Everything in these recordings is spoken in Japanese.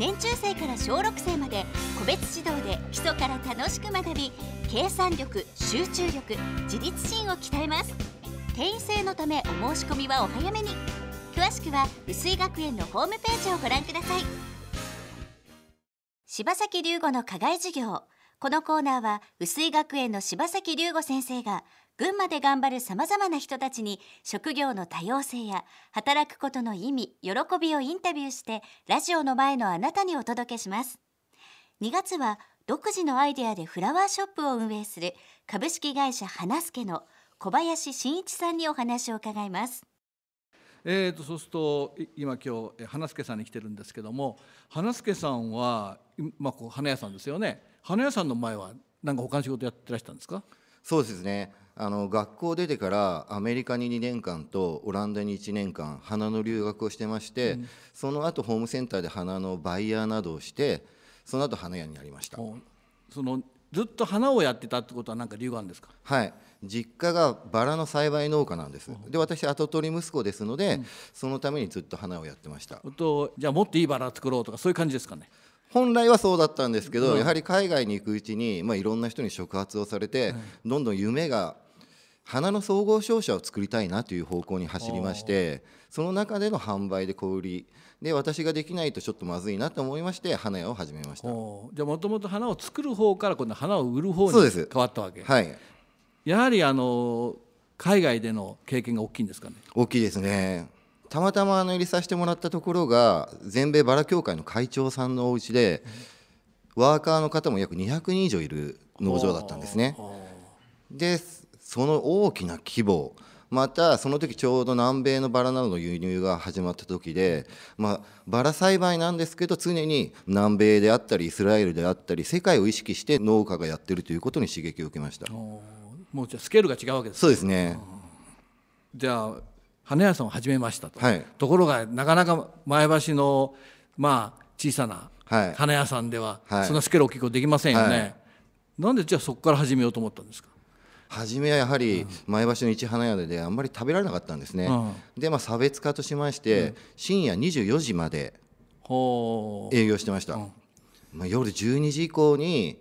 年中生から小6生まで個別指導で基礎から楽しく学び計算力集中力自立心を鍛えます。定員制のためお申し込みはお早めに。詳しくは薄井学園のホームページをご覧ください。柴崎龍吾の課外授業このコーナーは薄井学園の柴崎龍吾先生が群馬で頑張るさまざまな人たちに職業の多様性や働くことの意味喜びをインタビューしてラジオの前のあなたにお届けします。2月は独自のアイデアでフラワーショップを運営する株式会社花助の小林真一さんにお話を伺います。えーとそうすると今今日花助さんに来てるんですけども花助さんは、まあ、こう花屋さんですよね。花屋さんの前は何か他の仕事やってらしたんですか？そうですね。あの学校出てからアメリカに2年間とオランダに1年間花の留学をしてまして、その後ホームセンターで花のバイヤーなどをしてその後花屋になりました。おそのずっと花をやってたってことは何か理由があるんですか？はい。実家がバラの栽培農家なんです。で私跡取り息子ですので、そのためにずっと花をやってました。とじゃあもっといいバラ作ろうとかそういう感じですかね？本来はそうだったんですけど、うん。やはり海外に行くうちに、まあ、いろんな人に触発をされて、どんどん夢が花の総合商社を作りたいなという方向に走りましてその中での販売で小売りで私ができないとちょっとまずいなと思いまして花屋を始めました。おじゃあもともと花を作る方から今度花を売る方に変わったわけ。はい。やはりあの海外での経験が大きいんですかね。大きいですねたまたまあの入りさせてもらったところが全米バラ協会の会長さんのお家でワーカーの方も約200人以上いる農場だったんですね。でその大きな規模またその時ちょうど南米のバラなどの輸入が始まった時で、まあ、バラ栽培なんですけど常に南米であったりイスラエルであったり世界を意識して農家がやってるということに刺激を受けました。おもうじゃあスケールが違うわけですそうですね。じゃあ花屋さんを始めましたと、はい。ところがなかなか前橋のまあ小さなはい。花屋さんでは、はい。そんなスケール大きくできませんよね、はい。なんでじゃあそこから始めようと思ったんですか？初めはやはり前橋の一花屋であんまり食べられなかったんですね、で、まあ、差別化としまして、深夜24時まで営業してました、まあ、夜12時以降に、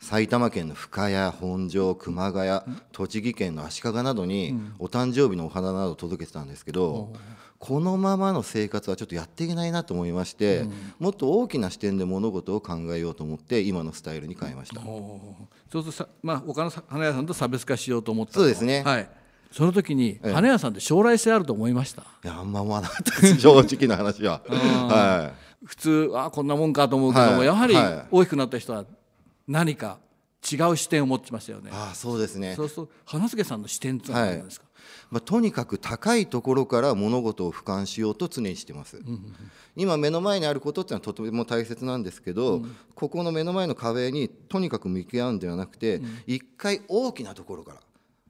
埼玉県の深谷本庄熊谷栃木県の足利などにお誕生日のお花などを届けてたんですけど、このままの生活はちょっとやっていけないなと思いまして、もっと大きな視点で物事を考えようと思って今のスタイルに変えました。そうするとさ、まあ、他のさ花屋さんと差別化しようと思ったと。そうですね。はい、その時にええ。花屋さんって将来性あると思いました、いやあんま思わなかったです正直な話は。は普通あこんなもんかと思うけども、はい。やはりはい。大きくなった人は何か違う視点を持ってましたよね。い、ああそうですね。そうすると花助さんの視点ってのは何ですか、まあ、とにかく高いところから物事を俯瞰しようと常にしてます、今目の前にあることっていうのはとても大切なんですけど、ここの目の前の壁にとにかく向き合うんではなくて、一回大きなところから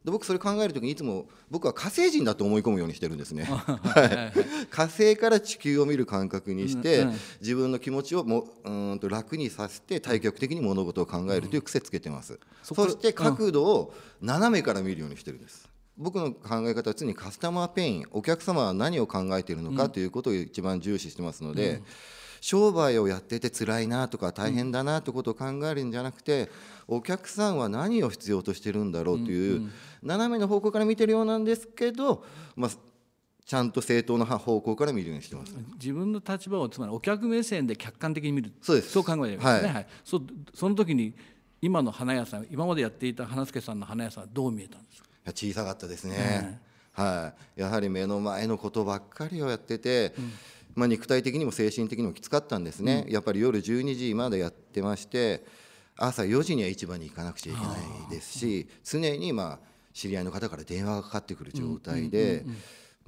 で僕それ考える時にいつも僕は火星人だと思い込むようにしてるんですね、はい、火星から地球を見る感覚にして、うんうん。自分の気持ちをもうーんと楽にさせて対極的に物事を考えるという癖つけてます、そこそして角度を斜めから見るようにしてるんです。僕の考え方は常にカスタマーペインお客様は何を考えているのかということを一番重視してますので、商売をやってて辛いなとか大変だなということを考えるんじゃなくてお客さんは何を必要としてるんだろうという斜めの方向から見てるようなんですけど、まあ、ちゃんと正当な方向から見るようにしてます。自分の立場をつまりお客目線で客観的に見る。そうです。そう考えればいいですね、はい。はい。そその時に今の花屋さん今までやっていた花助さんの花屋さんはどう見えたんですか？いや小さかったですね、はい、やはり目の前のことばっかりをやってて、まあ、肉体的にも精神的にもきつかったんですね、やっぱり夜12時までやってまして朝4時には市場に行かなくちゃいけないですし常にまあ知り合いの方から電話がかかってくる状態で。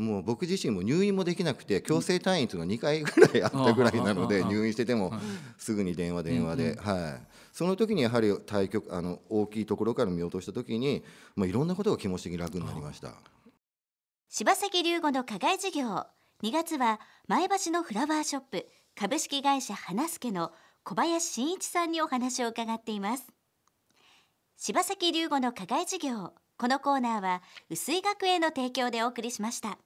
もう僕自身も入院もできなくて強制退院というのが2回ぐらいあったぐらいなので入院しててもすぐに電話電話で、はい、その時にやはり対局あの大きいところから見落とした時に、まあ、いろんなことが気持ち的に楽になりました。柴崎龍吾の課外授業2月は前橋のフラワーショップ株式会社花助の小林真一さんにお話を伺っています。柴崎龍吾の課外授業このコーナーは薄井学園の提供でお送りしました。